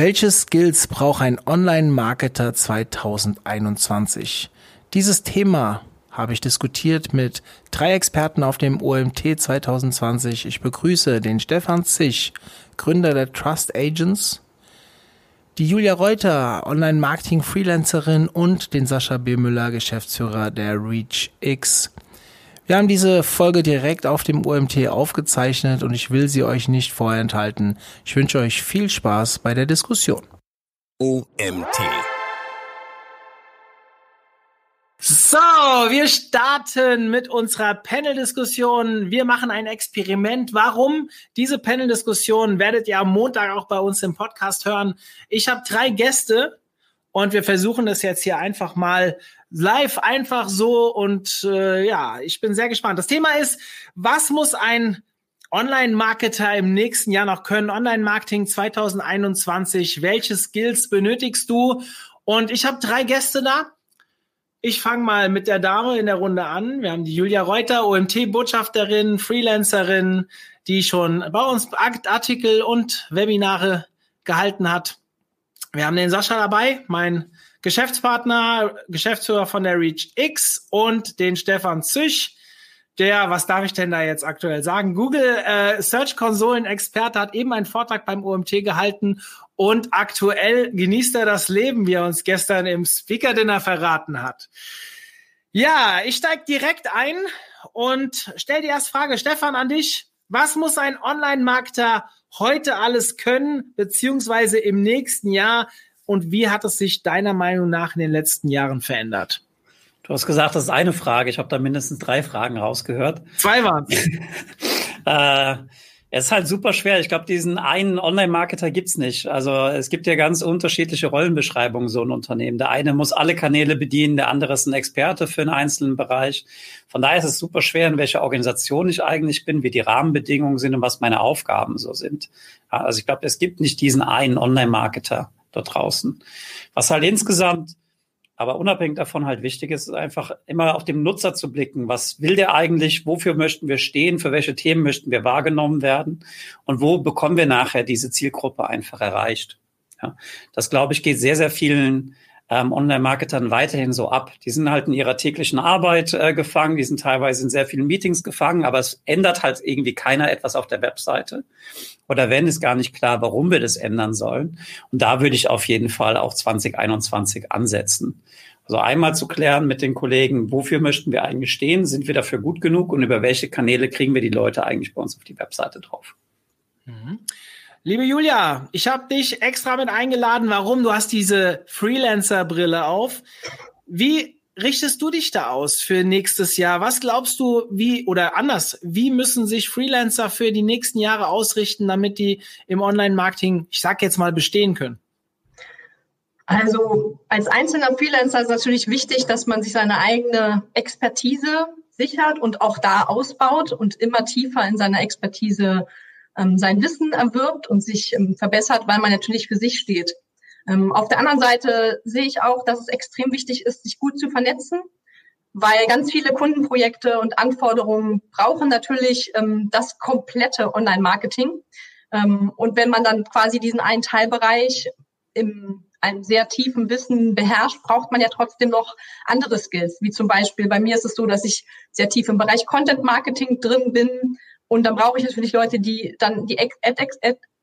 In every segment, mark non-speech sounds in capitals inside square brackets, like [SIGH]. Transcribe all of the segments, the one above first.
Welche Skills braucht ein Online-Marketer 2021? Dieses Thema habe ich diskutiert mit drei Experten auf dem OMT 2020. Ich begrüße den Stefan Zich, Gründer der Trust Agents, die Julia Reuter, Online-Marketing-Freelancerin und den Sascha B. Müller, Geschäftsführer der ReachX. Wir haben diese Folge direkt auf dem OMT aufgezeichnet und ich will sie euch nicht vorenthalten. Ich wünsche euch viel Spaß bei der Diskussion. OMT. So, wir starten mit unserer Panel-Diskussion. Wir machen ein Experiment. Warum? Diese Panel-Diskussion werdet ihr am Montag auch bei uns im Podcast hören. Ich habe drei Gäste und wir versuchen das jetzt hier einfach mal live einfach so und äh, ja, ich bin sehr gespannt. Das Thema ist, was muss ein Online-Marketer im nächsten Jahr noch können? Online-Marketing 2021. Welche Skills benötigst du? Und ich habe drei Gäste da. Ich fange mal mit der Dame in der Runde an. Wir haben die Julia Reuter, OMT-Botschafterin, Freelancerin, die schon bei uns Artikel und Webinare gehalten hat. Wir haben den Sascha dabei, mein Geschäftspartner, Geschäftsführer von der Reach X und den Stefan Züch, der, was darf ich denn da jetzt aktuell sagen? Google äh, Search Konsolen Experte hat eben einen Vortrag beim OMT gehalten und aktuell genießt er das Leben, wie er uns gestern im Speaker Dinner verraten hat. Ja, ich steige direkt ein und stell die erste Frage, Stefan, an dich. Was muss ein Online-Marketer heute alles können, beziehungsweise im nächsten Jahr, und wie hat es sich deiner Meinung nach in den letzten Jahren verändert? Du hast gesagt, das ist eine Frage. Ich habe da mindestens drei Fragen rausgehört. Zwei waren [LAUGHS] äh, es ist halt super schwer. Ich glaube, diesen einen Online-Marketer gibt's nicht. Also es gibt ja ganz unterschiedliche Rollenbeschreibungen so ein Unternehmen. Der eine muss alle Kanäle bedienen, der andere ist ein Experte für einen einzelnen Bereich. Von daher ist es super schwer, in welcher Organisation ich eigentlich bin, wie die Rahmenbedingungen sind und was meine Aufgaben so sind. Also ich glaube, es gibt nicht diesen einen Online-Marketer dort draußen. Was halt insgesamt aber unabhängig davon halt wichtig ist, einfach immer auf den Nutzer zu blicken. Was will der eigentlich? Wofür möchten wir stehen? Für welche Themen möchten wir wahrgenommen werden? Und wo bekommen wir nachher diese Zielgruppe einfach erreicht? Ja, das glaube ich geht sehr, sehr vielen ähm, Online-Marketern weiterhin so ab. Die sind halt in ihrer täglichen Arbeit äh, gefangen, die sind teilweise in sehr vielen Meetings gefangen, aber es ändert halt irgendwie keiner etwas auf der Webseite. Oder wenn, ist gar nicht klar, warum wir das ändern sollen. Und da würde ich auf jeden Fall auch 2021 ansetzen. Also einmal zu klären mit den Kollegen, wofür möchten wir eigentlich stehen? Sind wir dafür gut genug? Und über welche Kanäle kriegen wir die Leute eigentlich bei uns auf die Webseite drauf? Mhm. Liebe Julia, ich habe dich extra mit eingeladen. Warum? Du hast diese Freelancer-Brille auf. Wie richtest du dich da aus für nächstes Jahr? Was glaubst du, wie oder anders, wie müssen sich Freelancer für die nächsten Jahre ausrichten, damit die im Online-Marketing, ich sag jetzt mal, bestehen können? Also als einzelner Freelancer ist natürlich wichtig, dass man sich seine eigene Expertise sichert und auch da ausbaut und immer tiefer in seiner Expertise ähm, sein Wissen erwirbt und sich ähm, verbessert, weil man natürlich für sich steht. Ähm, auf der anderen Seite sehe ich auch, dass es extrem wichtig ist, sich gut zu vernetzen, weil ganz viele Kundenprojekte und Anforderungen brauchen natürlich ähm, das komplette Online-Marketing. Ähm, und wenn man dann quasi diesen einen Teilbereich im einem sehr tiefen Wissen beherrscht, braucht man ja trotzdem noch andere Skills. Wie zum Beispiel bei mir ist es so, dass ich sehr tief im Bereich Content Marketing drin bin und dann brauche ich natürlich Leute, die dann die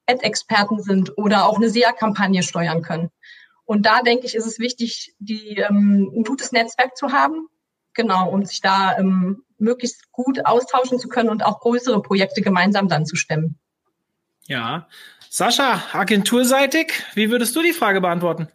Ad-Experten sind oder auch eine SEA-Kampagne steuern können. Und da denke ich, ist es wichtig, die, ähm, ein gutes Netzwerk zu haben, genau, um sich da ähm, möglichst gut austauschen zu können und auch größere Projekte gemeinsam dann zu stemmen. Ja. Sascha, agenturseitig, wie würdest du die Frage beantworten?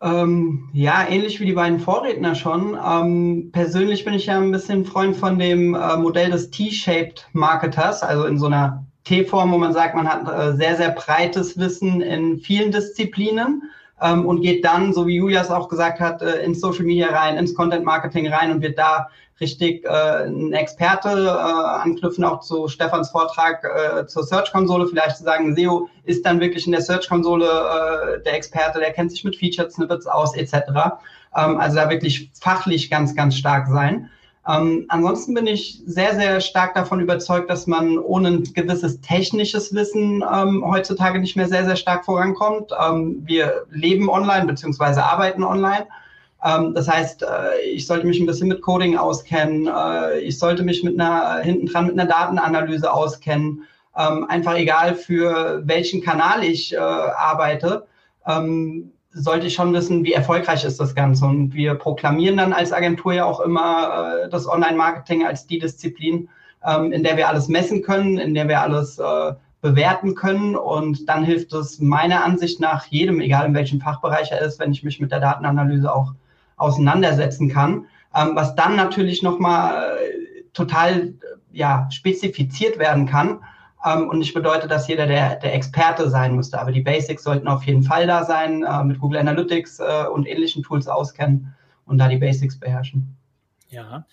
Ähm, ja, ähnlich wie die beiden Vorredner schon. Ähm, persönlich bin ich ja ein bisschen Freund von dem äh, Modell des T-Shaped Marketers, also in so einer T-Form, wo man sagt, man hat äh, sehr, sehr breites Wissen in vielen Disziplinen ähm, und geht dann, so wie Julias auch gesagt hat, äh, ins Social Media rein, ins Content Marketing rein und wird da richtig äh, ein Experte äh, anknüpfen, auch zu Stefans Vortrag äh, zur Search-Konsole, vielleicht zu sagen, SEO ist dann wirklich in der Search-Konsole äh, der Experte, der kennt sich mit Featured Snippets aus, etc. Ähm, also da wirklich fachlich ganz, ganz stark sein. Ähm, ansonsten bin ich sehr, sehr stark davon überzeugt, dass man ohne ein gewisses technisches Wissen ähm, heutzutage nicht mehr sehr, sehr stark vorankommt. Ähm, wir leben online beziehungsweise arbeiten online. Ähm, das heißt, äh, ich sollte mich ein bisschen mit Coding auskennen. Äh, ich sollte mich mit einer, hinten dran mit einer Datenanalyse auskennen. Ähm, einfach egal für welchen Kanal ich äh, arbeite. Ähm, sollte ich schon wissen, wie erfolgreich ist das Ganze. Und wir proklamieren dann als Agentur ja auch immer äh, das Online-Marketing als die Disziplin, ähm, in der wir alles messen können, in der wir alles äh, bewerten können. Und dann hilft es meiner Ansicht nach jedem, egal in welchem Fachbereich er ist, wenn ich mich mit der Datenanalyse auch auseinandersetzen kann. Ähm, was dann natürlich nochmal äh, total ja, spezifiziert werden kann ähm, und nicht bedeutet, dass jeder der, der Experte sein müsste. Aber die Basics sollten auf jeden Fall da sein, äh, mit Google Analytics äh, und ähnlichen Tools auskennen und da die Basics beherrschen. Ja.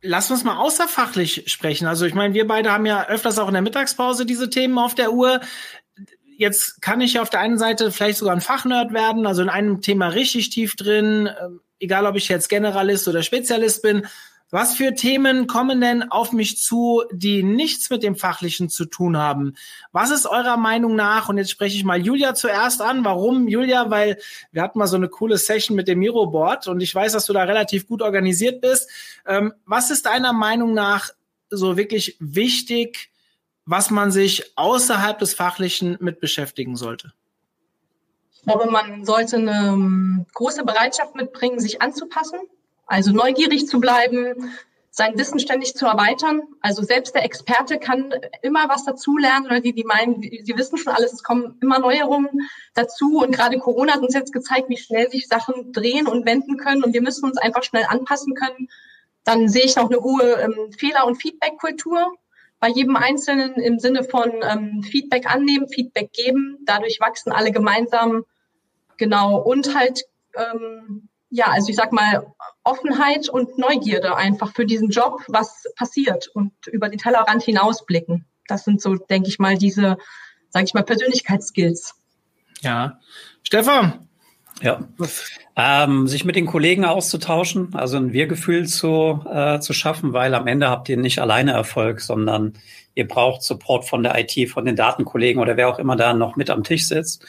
Lass uns mal außerfachlich sprechen. Also ich meine, wir beide haben ja öfters auch in der Mittagspause diese Themen auf der Uhr. Jetzt kann ich auf der einen Seite vielleicht sogar ein Fachnerd werden, also in einem Thema richtig tief drin, äh, egal ob ich jetzt Generalist oder Spezialist bin. Was für Themen kommen denn auf mich zu, die nichts mit dem Fachlichen zu tun haben? Was ist eurer Meinung nach, und jetzt spreche ich mal Julia zuerst an, warum Julia? Weil wir hatten mal so eine coole Session mit dem Miroboard und ich weiß, dass du da relativ gut organisiert bist. Ähm, was ist deiner Meinung nach so wirklich wichtig, was man sich außerhalb des Fachlichen mit beschäftigen sollte? Ich glaube, man sollte eine ähm, große Bereitschaft mitbringen, sich anzupassen also neugierig zu bleiben, sein Wissen ständig zu erweitern. Also selbst der Experte kann immer was dazulernen die, die meinen, sie wissen schon alles, es kommen immer Neuerungen dazu. Und gerade Corona hat uns jetzt gezeigt, wie schnell sich Sachen drehen und wenden können. Und wir müssen uns einfach schnell anpassen können. Dann sehe ich noch eine hohe ähm, Fehler- und Feedback-Kultur bei jedem Einzelnen im Sinne von ähm, Feedback annehmen, Feedback geben. Dadurch wachsen alle gemeinsam. Genau. Und halt ähm, ja, also ich sag mal, Offenheit und Neugierde einfach für diesen Job, was passiert und über den Tellerrand hinausblicken. Das sind so, denke ich mal, diese, sage ich mal, Persönlichkeitsskills. Ja. Stefan. Ja. Ähm, sich mit den Kollegen auszutauschen, also ein Wir-Gefühl zu, äh, zu schaffen, weil am Ende habt ihr nicht alleine Erfolg, sondern ihr braucht Support von der IT, von den Datenkollegen oder wer auch immer da noch mit am Tisch sitzt.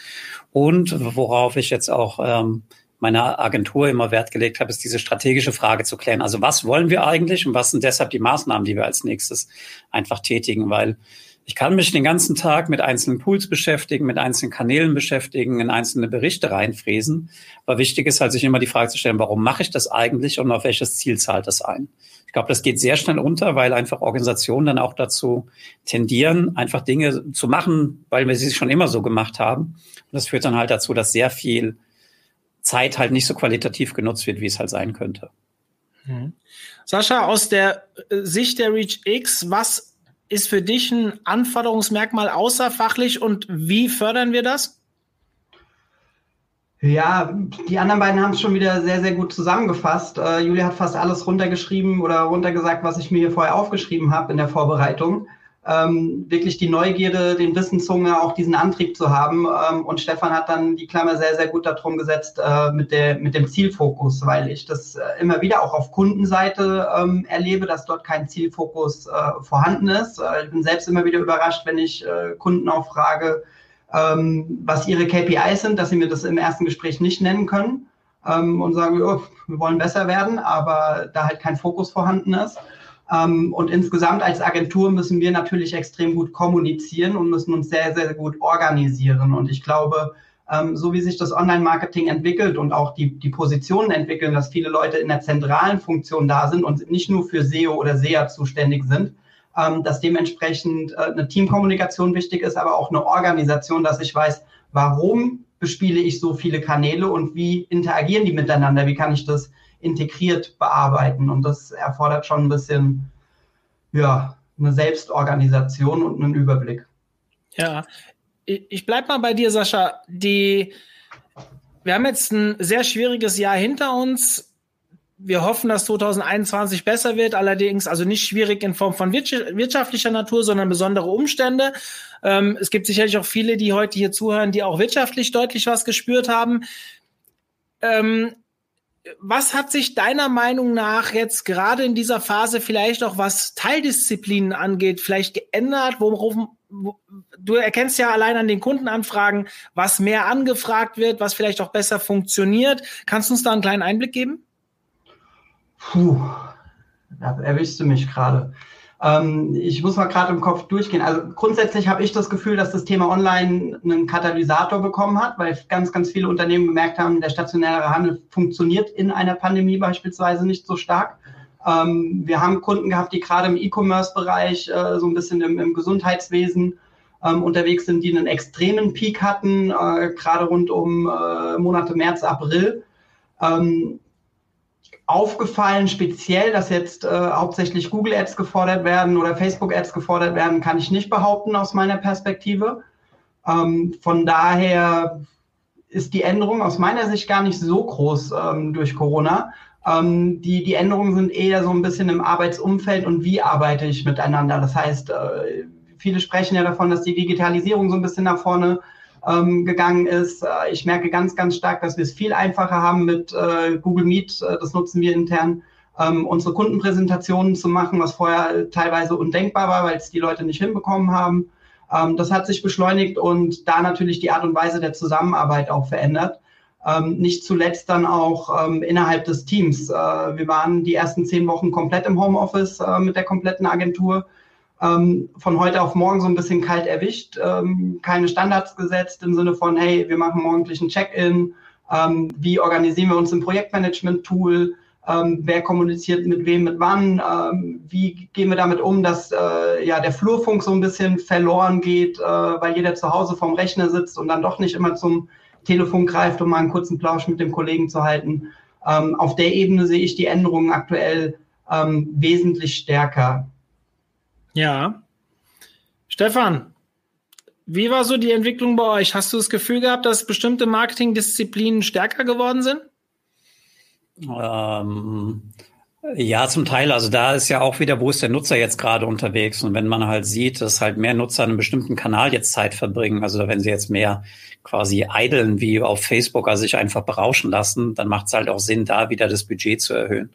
Und worauf ich jetzt auch ähm, meiner Agentur immer Wert gelegt habe, ist diese strategische Frage zu klären. Also was wollen wir eigentlich und was sind deshalb die Maßnahmen, die wir als nächstes einfach tätigen? Weil ich kann mich den ganzen Tag mit einzelnen Pools beschäftigen, mit einzelnen Kanälen beschäftigen, in einzelne Berichte reinfräsen. Aber wichtig ist halt, sich immer die Frage zu stellen, warum mache ich das eigentlich und auf welches Ziel zahlt das ein? Ich glaube, das geht sehr schnell unter, weil einfach Organisationen dann auch dazu tendieren, einfach Dinge zu machen, weil wir sie schon immer so gemacht haben. Und das führt dann halt dazu, dass sehr viel Zeit halt nicht so qualitativ genutzt wird, wie es halt sein könnte. Mhm. Sascha, aus der äh, Sicht der Reach X, was ist für dich ein Anforderungsmerkmal außerfachlich und wie fördern wir das? Ja, die anderen beiden haben es schon wieder sehr, sehr gut zusammengefasst. Äh, Julia hat fast alles runtergeschrieben oder runtergesagt, was ich mir hier vorher aufgeschrieben habe in der Vorbereitung ähm, wirklich die Neugierde, den Wissenshunger, auch diesen Antrieb zu haben. Ähm, und Stefan hat dann die Klammer sehr, sehr gut darum gesetzt äh, mit, der, mit dem Zielfokus, weil ich das äh, immer wieder auch auf Kundenseite ähm, erlebe, dass dort kein Zielfokus äh, vorhanden ist. Äh, ich bin selbst immer wieder überrascht, wenn ich äh, Kunden auch frage, ähm, was ihre KPIs sind, dass sie mir das im ersten Gespräch nicht nennen können ähm, und sagen, oh, wir wollen besser werden, aber da halt kein Fokus vorhanden ist. Ähm, und insgesamt als Agentur müssen wir natürlich extrem gut kommunizieren und müssen uns sehr, sehr gut organisieren. Und ich glaube, ähm, so wie sich das Online-Marketing entwickelt und auch die, die Positionen entwickeln, dass viele Leute in der zentralen Funktion da sind und nicht nur für SEO oder SEA zuständig sind, ähm, dass dementsprechend äh, eine Teamkommunikation wichtig ist, aber auch eine Organisation, dass ich weiß, warum bespiele ich so viele Kanäle und wie interagieren die miteinander, wie kann ich das integriert bearbeiten. Und das erfordert schon ein bisschen, ja, eine Selbstorganisation und einen Überblick. Ja, ich bleib mal bei dir, Sascha. Die, wir haben jetzt ein sehr schwieriges Jahr hinter uns. Wir hoffen, dass 2021 besser wird, allerdings also nicht schwierig in Form von wirtschaftlicher Natur, sondern besondere Umstände. Ähm, es gibt sicherlich auch viele, die heute hier zuhören, die auch wirtschaftlich deutlich was gespürt haben. Ähm, was hat sich deiner Meinung nach jetzt gerade in dieser Phase vielleicht auch was Teildisziplinen angeht, vielleicht geändert? Worauf, du erkennst ja allein an den Kundenanfragen, was mehr angefragt wird, was vielleicht auch besser funktioniert. Kannst du uns da einen kleinen Einblick geben? Puh, da erwischst du mich gerade. Ähm, ich muss mal gerade im Kopf durchgehen. Also grundsätzlich habe ich das Gefühl, dass das Thema Online einen Katalysator bekommen hat, weil ganz, ganz viele Unternehmen gemerkt haben, der stationäre Handel funktioniert in einer Pandemie beispielsweise nicht so stark. Ähm, wir haben Kunden gehabt, die gerade im E-Commerce-Bereich, äh, so ein bisschen im, im Gesundheitswesen ähm, unterwegs sind, die einen extremen Peak hatten, äh, gerade rund um äh, Monate März, April. Ähm, aufgefallen, speziell, dass jetzt äh, hauptsächlich Google Ads gefordert werden oder Facebook Ads gefordert werden, kann ich nicht behaupten aus meiner Perspektive. Ähm, von daher ist die Änderung aus meiner Sicht gar nicht so groß ähm, durch Corona. Ähm, die, die Änderungen sind eher so ein bisschen im Arbeitsumfeld und wie arbeite ich miteinander. Das heißt, äh, viele sprechen ja davon, dass die Digitalisierung so ein bisschen nach vorne ähm, gegangen ist. Äh, ich merke ganz, ganz stark, dass wir es viel einfacher haben mit äh, Google Meet. Äh, das nutzen wir intern, ähm, unsere Kundenpräsentationen zu machen, was vorher teilweise undenkbar war, weil es die Leute nicht hinbekommen haben. Ähm, das hat sich beschleunigt und da natürlich die Art und Weise der Zusammenarbeit auch verändert. Ähm, nicht zuletzt dann auch ähm, innerhalb des Teams. Äh, wir waren die ersten zehn Wochen komplett im Homeoffice äh, mit der kompletten Agentur ähm, von heute auf morgen so ein bisschen kalt erwischt, ähm, keine Standards gesetzt im Sinne von, hey, wir machen morgendlichen Check-in, ähm, wie organisieren wir uns im Projektmanagement-Tool, ähm, wer kommuniziert mit wem, mit wann, ähm, wie gehen wir damit um, dass äh, ja der Flurfunk so ein bisschen verloren geht, äh, weil jeder zu Hause vorm Rechner sitzt und dann doch nicht immer zum Telefon greift, um mal einen kurzen Plausch mit dem Kollegen zu halten. Ähm, auf der Ebene sehe ich die Änderungen aktuell wesentlich stärker. Ja. Stefan, wie war so die Entwicklung bei euch? Hast du das Gefühl gehabt, dass bestimmte Marketingdisziplinen stärker geworden sind? Ähm, ja, zum Teil. Also da ist ja auch wieder, wo ist der Nutzer jetzt gerade unterwegs? Und wenn man halt sieht, dass halt mehr Nutzer an einem bestimmten Kanal jetzt Zeit verbringen, also wenn sie jetzt mehr quasi eideln wie auf Facebook, also sich einfach berauschen lassen, dann macht es halt auch Sinn, da wieder das Budget zu erhöhen.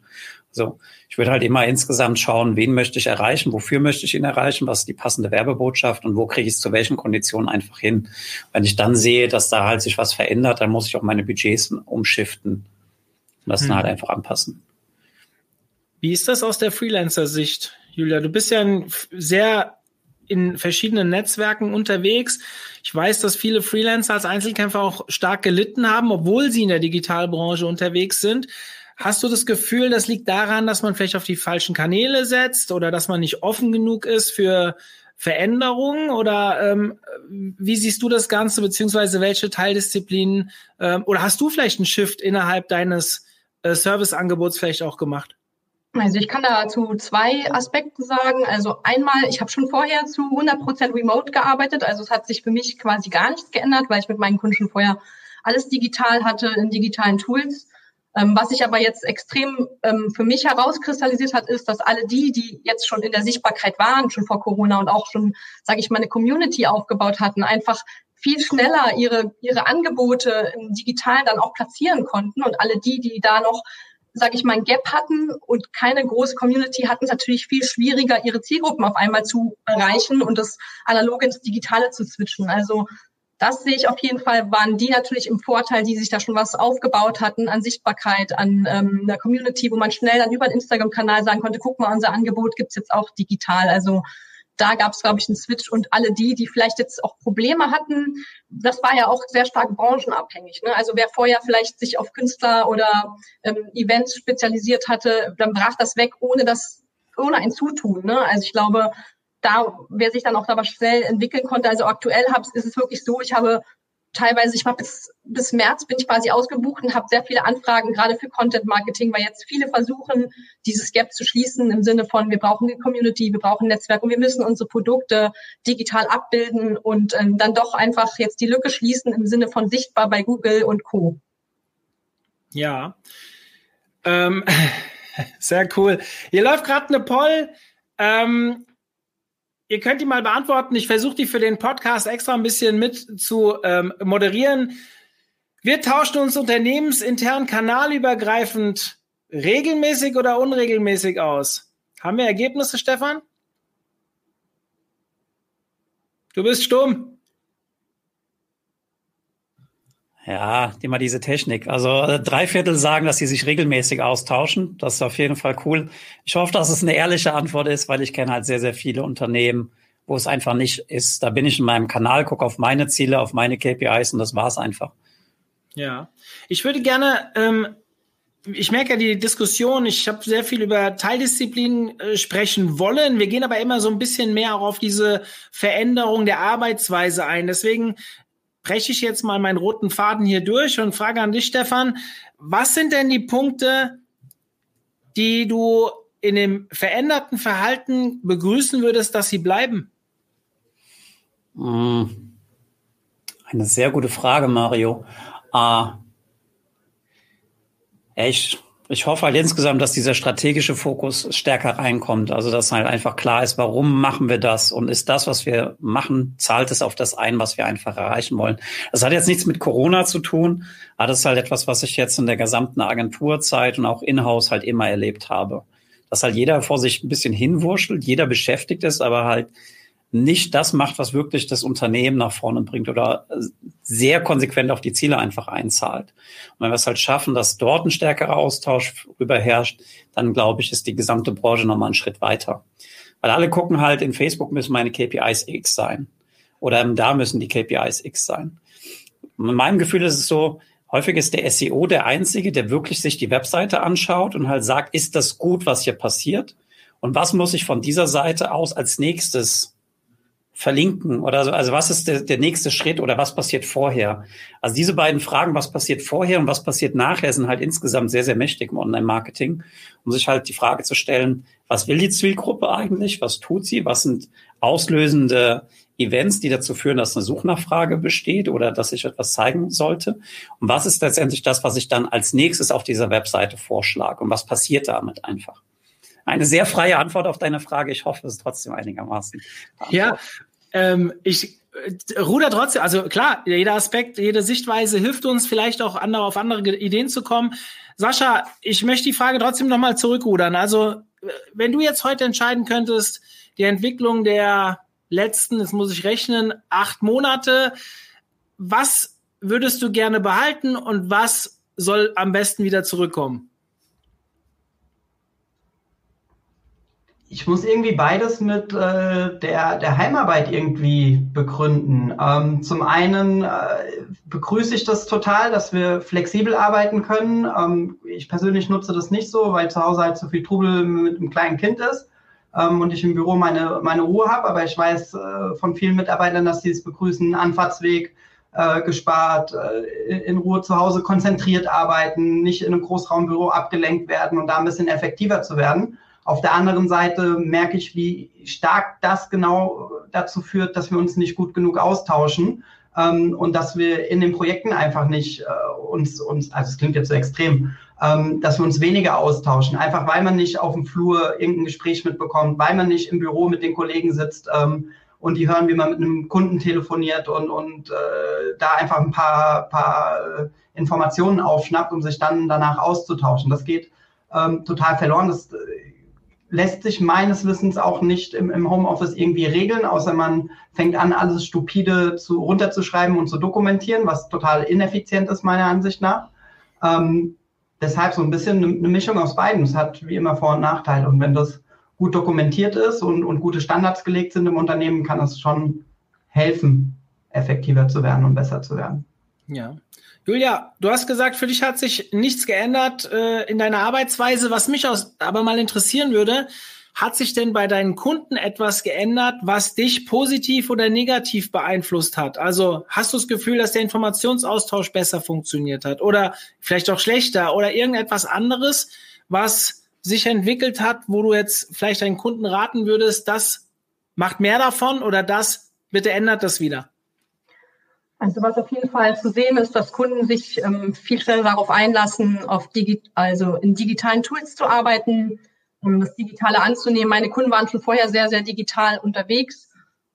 So, ich würde halt immer insgesamt schauen, wen möchte ich erreichen, wofür möchte ich ihn erreichen, was ist die passende Werbebotschaft und wo kriege ich es zu welchen Konditionen einfach hin. Wenn ich dann sehe, dass da halt sich was verändert, dann muss ich auch meine Budgets umschiften und das hm. dann halt einfach anpassen. Wie ist das aus der Freelancer-Sicht, Julia? Du bist ja sehr in verschiedenen Netzwerken unterwegs. Ich weiß, dass viele Freelancer als Einzelkämpfer auch stark gelitten haben, obwohl sie in der Digitalbranche unterwegs sind. Hast du das Gefühl, das liegt daran, dass man vielleicht auf die falschen Kanäle setzt oder dass man nicht offen genug ist für Veränderungen? Oder ähm, wie siehst du das Ganze, beziehungsweise welche Teildisziplinen ähm, oder hast du vielleicht einen Shift innerhalb deines äh, Serviceangebots vielleicht auch gemacht? Also ich kann dazu zwei Aspekte sagen. Also einmal, ich habe schon vorher zu 100% remote gearbeitet. Also es hat sich für mich quasi gar nichts geändert, weil ich mit meinen Kunden schon vorher alles digital hatte in digitalen Tools. Ähm, was sich aber jetzt extrem ähm, für mich herauskristallisiert hat, ist, dass alle die, die jetzt schon in der Sichtbarkeit waren, schon vor Corona und auch schon, sage ich mal, eine Community aufgebaut hatten, einfach viel schneller ihre, ihre Angebote im Digitalen dann auch platzieren konnten. Und alle die, die da noch, sage ich mal, ein Gap hatten und keine große Community hatten, es natürlich viel schwieriger, ihre Zielgruppen auf einmal zu erreichen und das Analoge ins Digitale zu switchen. Also das sehe ich auf jeden Fall, waren die natürlich im Vorteil, die sich da schon was aufgebaut hatten an Sichtbarkeit, an ähm, einer Community, wo man schnell dann über den Instagram-Kanal sagen konnte, guck mal, unser Angebot gibt's jetzt auch digital. Also da gab es, glaube ich, einen Switch und alle die, die vielleicht jetzt auch Probleme hatten, das war ja auch sehr stark branchenabhängig. Ne? Also wer vorher vielleicht sich auf Künstler oder ähm, Events spezialisiert hatte, dann brach das weg, ohne das, ohne ein Zutun. Ne? Also ich glaube, da, wer sich dann auch da was schnell entwickeln konnte. Also aktuell hab, ist es wirklich so, ich habe teilweise, ich war bis, bis März bin ich quasi ausgebucht und habe sehr viele Anfragen, gerade für Content Marketing, weil jetzt viele versuchen, dieses Gap zu schließen im Sinne von, wir brauchen eine Community, wir brauchen ein Netzwerk und wir müssen unsere Produkte digital abbilden und ähm, dann doch einfach jetzt die Lücke schließen im Sinne von sichtbar bei Google und Co. Ja. Ähm, [LAUGHS] sehr cool. Hier läuft gerade eine Poll. Ähm, Ihr könnt die mal beantworten. Ich versuche die für den Podcast extra ein bisschen mit zu ähm, moderieren. Wir tauschen uns unternehmensintern kanalübergreifend regelmäßig oder unregelmäßig aus. Haben wir Ergebnisse, Stefan? Du bist stumm. Ja, immer diese Technik. Also äh, drei Viertel sagen, dass sie sich regelmäßig austauschen. Das ist auf jeden Fall cool. Ich hoffe, dass es eine ehrliche Antwort ist, weil ich kenne halt sehr, sehr viele Unternehmen, wo es einfach nicht ist. Da bin ich in meinem Kanal, gucke auf meine Ziele, auf meine KPIs und das war's einfach. Ja, ich würde gerne, ähm, ich merke ja die Diskussion, ich habe sehr viel über Teildisziplinen äh, sprechen wollen. Wir gehen aber immer so ein bisschen mehr auch auf diese Veränderung der Arbeitsweise ein. Deswegen breche ich jetzt mal meinen roten Faden hier durch und frage an dich, Stefan, was sind denn die Punkte, die du in dem veränderten Verhalten begrüßen würdest, dass sie bleiben? Hm. Eine sehr gute Frage, Mario. Äh, ich ich hoffe halt insgesamt, dass dieser strategische Fokus stärker reinkommt. Also, dass halt einfach klar ist, warum machen wir das? Und ist das, was wir machen, zahlt es auf das ein, was wir einfach erreichen wollen? Das hat jetzt nichts mit Corona zu tun, aber das ist halt etwas, was ich jetzt in der gesamten Agenturzeit und auch in-house halt immer erlebt habe. Dass halt jeder vor sich ein bisschen hinwurschtelt, jeder beschäftigt ist, aber halt nicht das macht, was wirklich das Unternehmen nach vorne bringt oder sehr konsequent auf die Ziele einfach einzahlt. Und wenn wir es halt schaffen, dass dort ein stärkerer Austausch überherrscht, dann glaube ich, ist die gesamte Branche nochmal einen Schritt weiter. Weil alle gucken halt, in Facebook müssen meine KPIs X sein oder da müssen die KPIs X sein. In meinem Gefühl ist es so, häufig ist der SEO der Einzige, der wirklich sich die Webseite anschaut und halt sagt, ist das gut, was hier passiert? Und was muss ich von dieser Seite aus als nächstes verlinken oder so? Also was ist der, der nächste Schritt oder was passiert vorher? Also diese beiden Fragen, was passiert vorher und was passiert nachher, sind halt insgesamt sehr, sehr mächtig im Online-Marketing, um sich halt die Frage zu stellen, was will die Zielgruppe eigentlich? Was tut sie? Was sind auslösende Events, die dazu führen, dass eine Suchnachfrage besteht oder dass ich etwas zeigen sollte? Und was ist letztendlich das, was ich dann als nächstes auf dieser Webseite vorschlage? Und was passiert damit einfach? Eine sehr freie Antwort auf deine Frage. Ich hoffe, es ist trotzdem einigermaßen. Ja, ähm, ich äh, ruder trotzdem, also klar, jeder Aspekt, jede Sichtweise hilft uns vielleicht auch andere, auf andere Ideen zu kommen. Sascha, ich möchte die Frage trotzdem nochmal zurückrudern. Also, wenn du jetzt heute entscheiden könntest, die Entwicklung der letzten, jetzt muss ich rechnen, acht Monate, was würdest du gerne behalten und was soll am besten wieder zurückkommen? Ich muss irgendwie beides mit äh, der, der Heimarbeit irgendwie begründen. Ähm, zum einen äh, begrüße ich das total, dass wir flexibel arbeiten können. Ähm, ich persönlich nutze das nicht so, weil zu Hause halt so viel Trubel mit einem kleinen Kind ist ähm, und ich im Büro meine, meine Ruhe habe. Aber ich weiß äh, von vielen Mitarbeitern, dass sie es begrüßen, Anfahrtsweg äh, gespart, äh, in Ruhe zu Hause konzentriert arbeiten, nicht in einem Großraumbüro abgelenkt werden und da ein bisschen effektiver zu werden. Auf der anderen Seite merke ich, wie stark das genau dazu führt, dass wir uns nicht gut genug austauschen ähm, und dass wir in den Projekten einfach nicht äh, uns, uns, also es klingt jetzt so extrem, ähm, dass wir uns weniger austauschen, einfach weil man nicht auf dem Flur irgendein Gespräch mitbekommt, weil man nicht im Büro mit den Kollegen sitzt ähm, und die hören, wie man mit einem Kunden telefoniert und, und äh, da einfach ein paar, paar äh, Informationen aufschnappt, um sich dann danach auszutauschen. Das geht ähm, total verloren. Das äh, lässt sich meines Wissens auch nicht im, im, Homeoffice irgendwie regeln, außer man fängt an, alles stupide zu, runterzuschreiben und zu dokumentieren, was total ineffizient ist, meiner Ansicht nach. Ähm, deshalb so ein bisschen eine, eine Mischung aus beiden. Es hat wie immer Vor- und Nachteile. Und wenn das gut dokumentiert ist und, und gute Standards gelegt sind im Unternehmen, kann das schon helfen, effektiver zu werden und besser zu werden. Ja. Julia, du hast gesagt, für dich hat sich nichts geändert äh, in deiner Arbeitsweise. Was mich aus, aber mal interessieren würde, hat sich denn bei deinen Kunden etwas geändert, was dich positiv oder negativ beeinflusst hat? Also hast du das Gefühl, dass der Informationsaustausch besser funktioniert hat oder vielleicht auch schlechter oder irgendetwas anderes, was sich entwickelt hat, wo du jetzt vielleicht deinen Kunden raten würdest, das macht mehr davon oder das bitte ändert das wieder? Also was auf jeden Fall zu sehen ist, dass Kunden sich ähm, viel schneller darauf einlassen, auf Digi also in digitalen Tools zu arbeiten, um das Digitale anzunehmen. Meine Kunden waren schon vorher sehr, sehr digital unterwegs.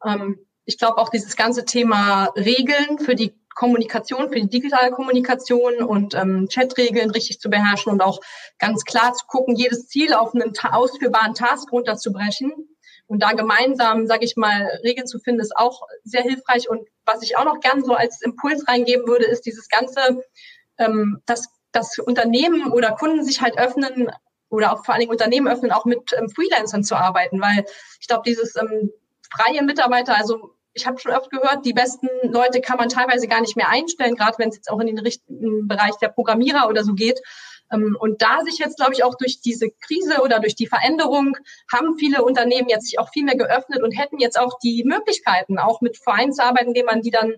Ähm, ich glaube auch dieses ganze Thema Regeln für die Kommunikation, für die digitale Kommunikation und ähm, Chatregeln richtig zu beherrschen und auch ganz klar zu gucken, jedes Ziel auf einen ausführbaren Task runterzubrechen. Und da gemeinsam, sage ich mal, Regeln zu finden, ist auch sehr hilfreich. Und was ich auch noch gern so als Impuls reingeben würde, ist dieses ganze, ähm, dass, dass Unternehmen oder Kunden sich halt öffnen oder auch vor allen Dingen Unternehmen öffnen, auch mit ähm, Freelancern zu arbeiten. Weil ich glaube, dieses ähm, freie Mitarbeiter, also ich habe schon oft gehört, die besten Leute kann man teilweise gar nicht mehr einstellen, gerade wenn es jetzt auch in den richtigen Bereich der Programmierer oder so geht. Ähm, und da sich jetzt, glaube ich, auch durch diese Krise oder durch die Veränderung haben viele Unternehmen jetzt sich auch viel mehr geöffnet und hätten jetzt auch die Möglichkeiten, auch mit Vereinen zu arbeiten, indem man die dann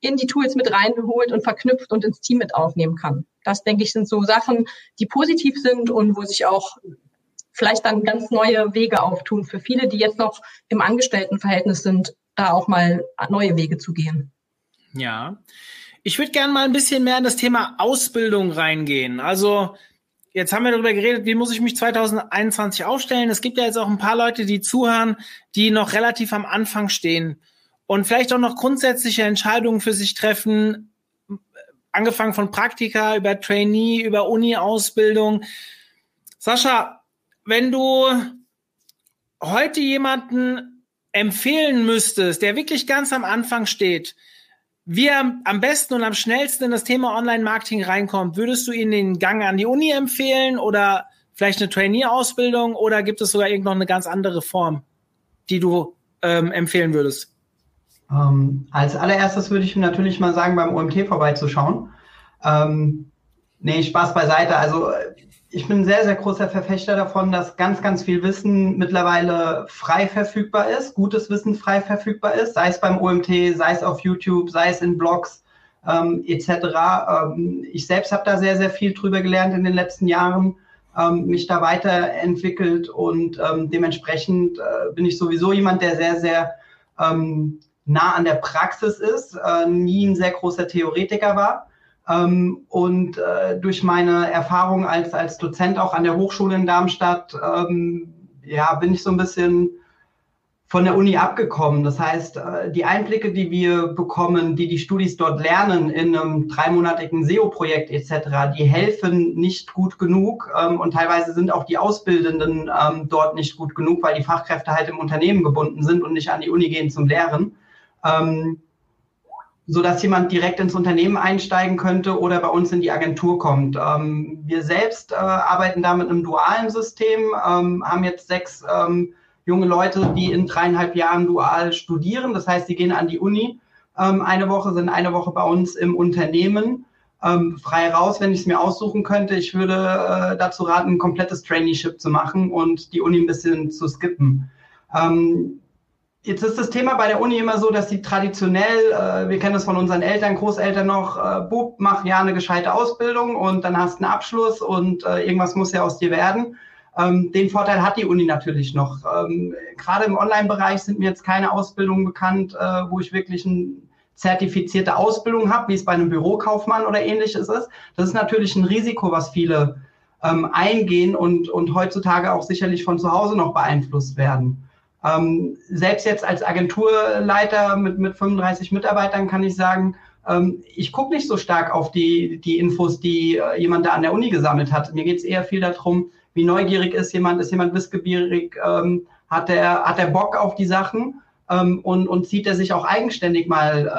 in die Tools mit reinholt und verknüpft und ins Team mit aufnehmen kann. Das, denke ich, sind so Sachen, die positiv sind und wo sich auch vielleicht dann ganz neue Wege auftun für viele, die jetzt noch im Angestelltenverhältnis sind, da auch mal neue Wege zu gehen. Ja. Ich würde gerne mal ein bisschen mehr in das Thema Ausbildung reingehen. Also jetzt haben wir darüber geredet, wie muss ich mich 2021 aufstellen. Es gibt ja jetzt auch ein paar Leute, die zuhören, die noch relativ am Anfang stehen und vielleicht auch noch grundsätzliche Entscheidungen für sich treffen, angefangen von Praktika über Trainee, über Uni-Ausbildung. Sascha, wenn du heute jemanden empfehlen müsstest, der wirklich ganz am Anfang steht, wie er am besten und am schnellsten in das Thema Online-Marketing reinkommt, würdest du ihn den Gang an die Uni empfehlen oder vielleicht eine Trainee-Ausbildung oder gibt es sogar irgendeine ganz andere Form, die du ähm, empfehlen würdest? Ähm, als allererstes würde ich natürlich mal sagen, beim OMT vorbeizuschauen. Ähm, nee, Spaß beiseite. Also ich bin sehr, sehr großer Verfechter davon, dass ganz, ganz viel Wissen mittlerweile frei verfügbar ist, gutes Wissen frei verfügbar ist, sei es beim OMT, sei es auf YouTube, sei es in Blogs ähm, etc. Ähm, ich selbst habe da sehr, sehr viel drüber gelernt in den letzten Jahren, ähm, mich da weiterentwickelt und ähm, dementsprechend äh, bin ich sowieso jemand, der sehr, sehr ähm, nah an der Praxis ist, äh, nie ein sehr großer Theoretiker war ähm, und äh, durch meine Erfahrung als, als Dozent auch an der Hochschule in Darmstadt, ähm, ja, bin ich so ein bisschen von der Uni abgekommen. Das heißt, äh, die Einblicke, die wir bekommen, die die Studis dort lernen in einem dreimonatigen SEO-Projekt etc., die helfen nicht gut genug ähm, und teilweise sind auch die Auszubildenden ähm, dort nicht gut genug, weil die Fachkräfte halt im Unternehmen gebunden sind und nicht an die Uni gehen zum Lehren. So dass jemand direkt ins Unternehmen einsteigen könnte oder bei uns in die Agentur kommt. Ähm, wir selbst äh, arbeiten da mit einem dualen System, ähm, haben jetzt sechs ähm, junge Leute, die in dreieinhalb Jahren dual studieren. Das heißt, sie gehen an die Uni ähm, eine Woche, sind eine Woche bei uns im Unternehmen. Ähm, frei raus, wenn ich es mir aussuchen könnte. Ich würde äh, dazu raten, ein komplettes Traineeship zu machen und die Uni ein bisschen zu skippen. Ähm, Jetzt ist das Thema bei der Uni immer so, dass sie traditionell, äh, wir kennen das von unseren Eltern, Großeltern noch, äh, Bub, mach ja eine gescheite Ausbildung und dann hast du einen Abschluss und äh, irgendwas muss ja aus dir werden. Ähm, den Vorteil hat die Uni natürlich noch. Ähm, Gerade im Online-Bereich sind mir jetzt keine Ausbildungen bekannt, äh, wo ich wirklich eine zertifizierte Ausbildung habe, wie es bei einem Bürokaufmann oder ähnliches ist. Das ist natürlich ein Risiko, was viele ähm, eingehen und, und heutzutage auch sicherlich von zu Hause noch beeinflusst werden. Ähm, selbst jetzt als Agenturleiter mit, mit 35 Mitarbeitern kann ich sagen, ähm, ich gucke nicht so stark auf die, die Infos, die äh, jemand da an der Uni gesammelt hat. Mir geht es eher viel darum, wie neugierig ist jemand, ist jemand wissbegierig, ähm, hat, er, hat er Bock auf die Sachen ähm, und, und zieht er sich auch eigenständig mal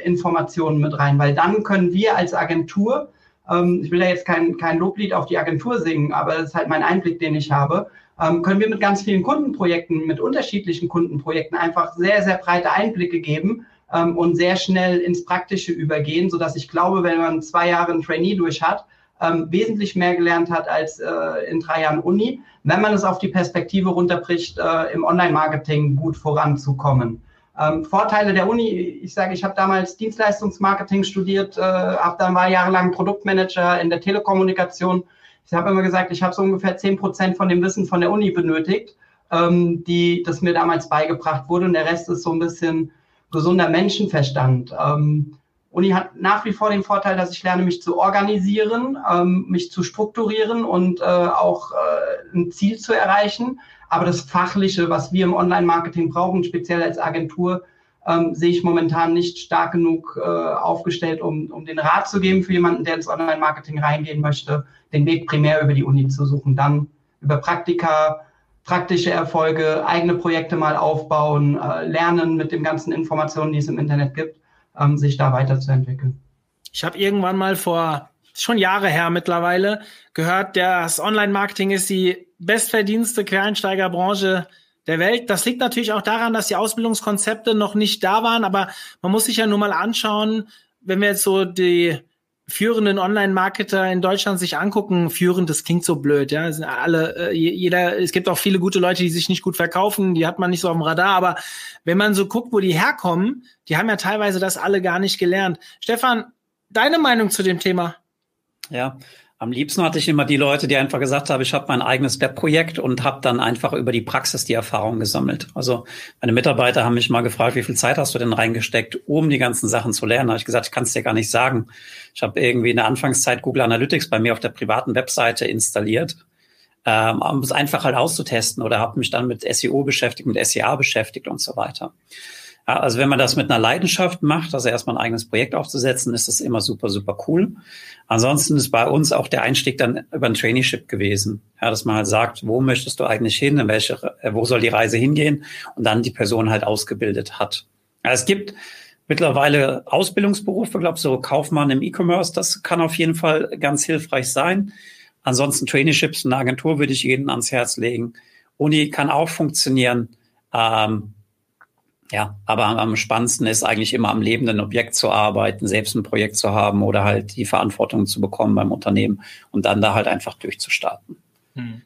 äh, Informationen mit rein, weil dann können wir als Agentur, ähm, ich will ja jetzt kein, kein Loblied auf die Agentur singen, aber das ist halt mein Einblick, den ich habe, ähm, können wir mit ganz vielen Kundenprojekten, mit unterschiedlichen Kundenprojekten einfach sehr, sehr breite Einblicke geben ähm, und sehr schnell ins Praktische übergehen, sodass ich glaube, wenn man zwei Jahre ein Trainee durch hat, ähm, wesentlich mehr gelernt hat als äh, in drei Jahren Uni, wenn man es auf die Perspektive runterbricht, äh, im Online-Marketing gut voranzukommen. Ähm, Vorteile der Uni, ich sage, ich habe damals Dienstleistungsmarketing studiert, äh, habe dann mal jahrelang Produktmanager in der Telekommunikation ich habe immer gesagt, ich habe so ungefähr zehn Prozent von dem Wissen von der Uni benötigt, ähm, die das mir damals beigebracht wurde. Und der Rest ist so ein bisschen gesunder Menschenverstand. Ähm, Uni hat nach wie vor den Vorteil, dass ich lerne, mich zu organisieren, ähm, mich zu strukturieren und äh, auch äh, ein Ziel zu erreichen. Aber das Fachliche, was wir im Online-Marketing brauchen, speziell als Agentur, ähm, sehe ich momentan nicht stark genug äh, aufgestellt, um, um den Rat zu geben für jemanden, der ins Online-Marketing reingehen möchte, den Weg primär über die Uni zu suchen, dann über Praktika, praktische Erfolge, eigene Projekte mal aufbauen, äh, lernen mit den ganzen Informationen, die es im Internet gibt, ähm, sich da weiterzuentwickeln. Ich habe irgendwann mal vor schon Jahre her mittlerweile gehört, das Online-Marketing ist die bestverdienste Quereinsteigerbranche der Welt. Das liegt natürlich auch daran, dass die Ausbildungskonzepte noch nicht da waren, aber man muss sich ja nur mal anschauen, wenn wir jetzt so die führenden Online-Marketer in Deutschland sich angucken, führend, das klingt so blöd, ja, sind alle, äh, jeder, es gibt auch viele gute Leute, die sich nicht gut verkaufen, die hat man nicht so auf dem Radar, aber wenn man so guckt, wo die herkommen, die haben ja teilweise das alle gar nicht gelernt. Stefan, deine Meinung zu dem Thema? Ja, am liebsten hatte ich immer die Leute, die einfach gesagt haben, ich habe mein eigenes Webprojekt und habe dann einfach über die Praxis die Erfahrung gesammelt. Also meine Mitarbeiter haben mich mal gefragt, wie viel Zeit hast du denn reingesteckt, um die ganzen Sachen zu lernen? Da habe ich gesagt, ich kann es dir gar nicht sagen. Ich habe irgendwie in der Anfangszeit Google Analytics bei mir auf der privaten Webseite installiert, ähm, um es einfach halt auszutesten oder habe mich dann mit SEO beschäftigt, mit SEA beschäftigt und so weiter. Also wenn man das mit einer Leidenschaft macht, also erstmal ein eigenes Projekt aufzusetzen, ist das immer super, super cool. Ansonsten ist bei uns auch der Einstieg dann über ein Traineeship gewesen. Ja, dass man halt sagt, wo möchtest du eigentlich hin, in welche, äh, wo soll die Reise hingehen und dann die Person halt ausgebildet hat. Ja, es gibt mittlerweile Ausbildungsberufe, glaube so Kaufmann im E-Commerce, das kann auf jeden Fall ganz hilfreich sein. Ansonsten Traineeships, eine Agentur würde ich jedem ans Herz legen. Uni kann auch funktionieren. Ähm, ja, aber am spannendsten ist eigentlich immer am lebenden Objekt zu arbeiten, selbst ein Projekt zu haben oder halt die Verantwortung zu bekommen beim Unternehmen und dann da halt einfach durchzustarten. Hm.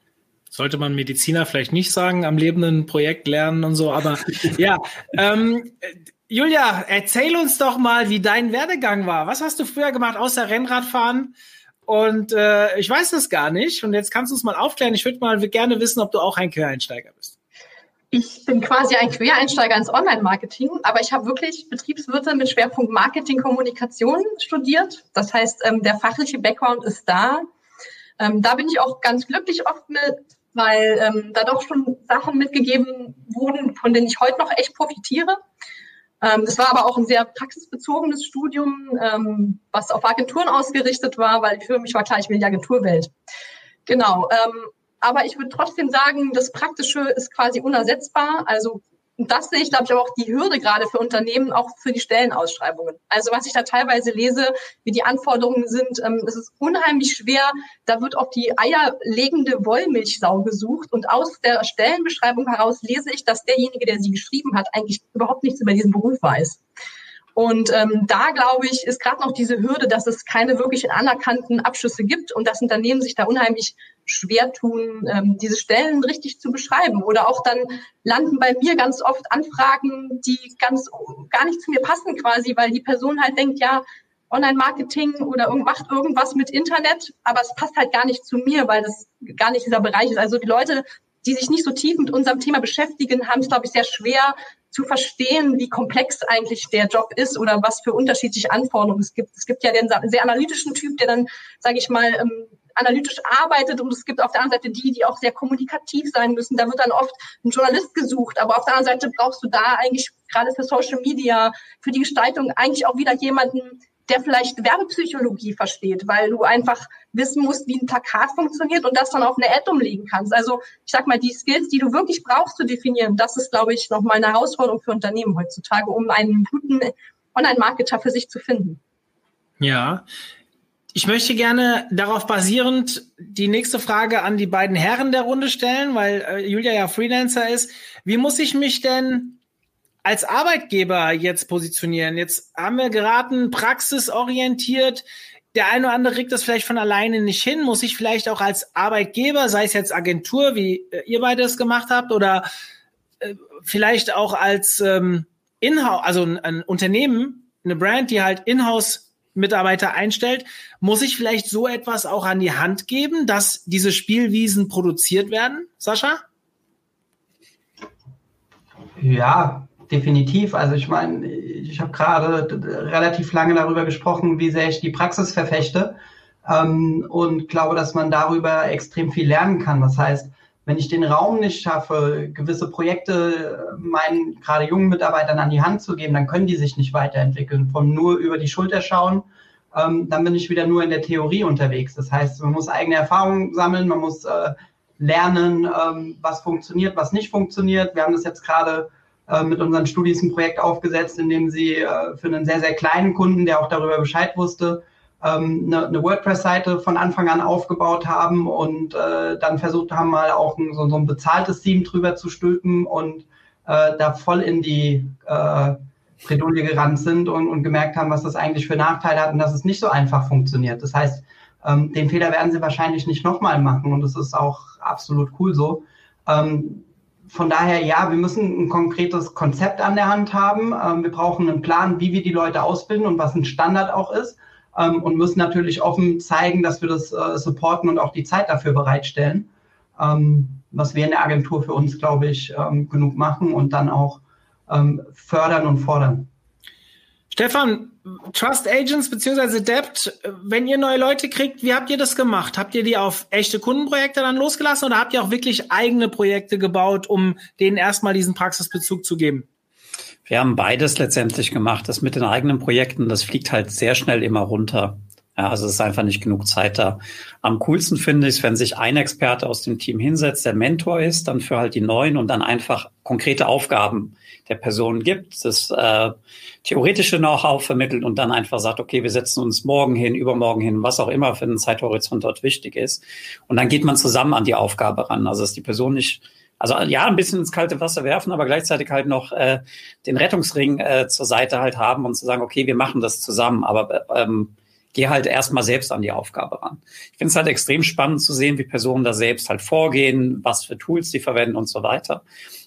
Sollte man Mediziner vielleicht nicht sagen, am lebenden Projekt lernen und so, aber [LAUGHS] ja. Ähm, Julia, erzähl uns doch mal, wie dein Werdegang war. Was hast du früher gemacht, außer Rennradfahren? Und äh, ich weiß das gar nicht. Und jetzt kannst du es mal aufklären. Ich würde mal gerne wissen, ob du auch ein Quereinsteiger bist ich bin quasi ein Quereinsteiger ins Online-Marketing, aber ich habe wirklich Betriebswirte mit Schwerpunkt Marketing, Kommunikation studiert. Das heißt, ähm, der fachliche Background ist da. Ähm, da bin ich auch ganz glücklich oft mit, weil ähm, da doch schon Sachen mitgegeben wurden, von denen ich heute noch echt profitiere. Ähm, das war aber auch ein sehr praxisbezogenes Studium, ähm, was auf Agenturen ausgerichtet war, weil für mich war klar, ich will die Agenturwelt. Genau. Aber ich würde trotzdem sagen, das Praktische ist quasi unersetzbar. Also das sehe ich, glaube ich, auch die Hürde gerade für Unternehmen, auch für die Stellenausschreibungen. Also was ich da teilweise lese, wie die Anforderungen sind, ähm, es ist unheimlich schwer. Da wird auch die eierlegende Wollmilchsau gesucht. Und aus der Stellenbeschreibung heraus lese ich, dass derjenige, der sie geschrieben hat, eigentlich überhaupt nichts über diesen Beruf weiß. Und ähm, da, glaube ich, ist gerade noch diese Hürde, dass es keine wirklich anerkannten Abschlüsse gibt und dass Unternehmen sich da unheimlich schwer tun, ähm, diese Stellen richtig zu beschreiben. Oder auch dann landen bei mir ganz oft Anfragen, die ganz gar nicht zu mir passen quasi, weil die Person halt denkt, ja, Online-Marketing oder macht irgendwas mit Internet, aber es passt halt gar nicht zu mir, weil das gar nicht dieser Bereich ist. Also die Leute, die sich nicht so tief mit unserem Thema beschäftigen, haben es, glaube ich, sehr schwer zu verstehen, wie komplex eigentlich der Job ist oder was für unterschiedliche Anforderungen es gibt. Es gibt ja den sehr analytischen Typ, der dann, sage ich mal, ähm, analytisch arbeitet und es gibt auf der anderen Seite die, die auch sehr kommunikativ sein müssen. Da wird dann oft ein Journalist gesucht, aber auf der anderen Seite brauchst du da eigentlich gerade für Social Media, für die Gestaltung eigentlich auch wieder jemanden, der vielleicht Werbepsychologie versteht, weil du einfach wissen musst, wie ein Plakat funktioniert und das dann auf eine Ad umlegen kannst. Also ich sag mal, die Skills, die du wirklich brauchst zu definieren, das ist, glaube ich, nochmal eine Herausforderung für Unternehmen heutzutage, um einen guten Online-Marketer für sich zu finden. Ja, ich möchte gerne darauf basierend die nächste Frage an die beiden Herren der Runde stellen, weil äh, Julia ja Freelancer ist. Wie muss ich mich denn als Arbeitgeber jetzt positionieren? Jetzt haben wir geraten, praxisorientiert. Der eine oder andere kriegt das vielleicht von alleine nicht hin. Muss ich vielleicht auch als Arbeitgeber, sei es jetzt Agentur, wie äh, ihr beide es gemacht habt, oder äh, vielleicht auch als ähm, Inhouse, also ein, ein Unternehmen, eine Brand, die halt Inhouse Mitarbeiter einstellt, muss ich vielleicht so etwas auch an die Hand geben, dass diese Spielwiesen produziert werden, Sascha? Ja, definitiv. Also ich meine, ich habe gerade relativ lange darüber gesprochen, wie sehr ich die Praxis verfechte ähm, und glaube, dass man darüber extrem viel lernen kann. Das heißt, wenn ich den Raum nicht schaffe, gewisse Projekte meinen gerade jungen Mitarbeitern an die Hand zu geben, dann können die sich nicht weiterentwickeln. Von nur über die Schulter schauen, ähm, dann bin ich wieder nur in der Theorie unterwegs. Das heißt, man muss eigene Erfahrungen sammeln, man muss äh, lernen, ähm, was funktioniert, was nicht funktioniert. Wir haben das jetzt gerade äh, mit unseren Studis ein Projekt aufgesetzt, in dem sie äh, für einen sehr, sehr kleinen Kunden, der auch darüber Bescheid wusste, ähm, eine, eine WordPress-Seite von Anfang an aufgebaut haben und äh, dann versucht haben, mal auch ein, so, so ein bezahltes Theme drüber zu stülpen und äh, da voll in die äh, Bredouille gerannt sind und, und gemerkt haben, was das eigentlich für Nachteile hat und dass es nicht so einfach funktioniert. Das heißt, ähm, den Fehler werden sie wahrscheinlich nicht nochmal machen und das ist auch absolut cool so. Ähm, von daher, ja, wir müssen ein konkretes Konzept an der Hand haben. Ähm, wir brauchen einen Plan, wie wir die Leute ausbilden und was ein Standard auch ist. Ähm, und müssen natürlich offen zeigen, dass wir das äh, supporten und auch die Zeit dafür bereitstellen. Ähm, was wir in der Agentur für uns, glaube ich, ähm, genug machen und dann auch ähm, fördern und fordern. Stefan, Trust Agents bzw. Debt, wenn ihr neue Leute kriegt, wie habt ihr das gemacht? Habt ihr die auf echte Kundenprojekte dann losgelassen oder habt ihr auch wirklich eigene Projekte gebaut, um denen erstmal diesen Praxisbezug zu geben? Wir haben beides letztendlich gemacht. Das mit den eigenen Projekten, das fliegt halt sehr schnell immer runter. Ja, also es ist einfach nicht genug Zeit da. Am coolsten finde ich es, wenn sich ein Experte aus dem Team hinsetzt, der Mentor ist, dann für halt die Neuen und dann einfach konkrete Aufgaben der Person gibt, das äh, theoretische Know-how vermittelt und dann einfach sagt, okay, wir setzen uns morgen hin, übermorgen hin, was auch immer für einen Zeithorizont dort wichtig ist. Und dann geht man zusammen an die Aufgabe ran. Also dass die Person nicht also ja, ein bisschen ins kalte Wasser werfen, aber gleichzeitig halt noch äh, den Rettungsring äh, zur Seite halt haben und zu sagen, okay, wir machen das zusammen. Aber ähm, geh halt erstmal selbst an die Aufgabe ran. Ich finde es halt extrem spannend zu sehen, wie Personen da selbst halt vorgehen, was für Tools sie verwenden und so weiter.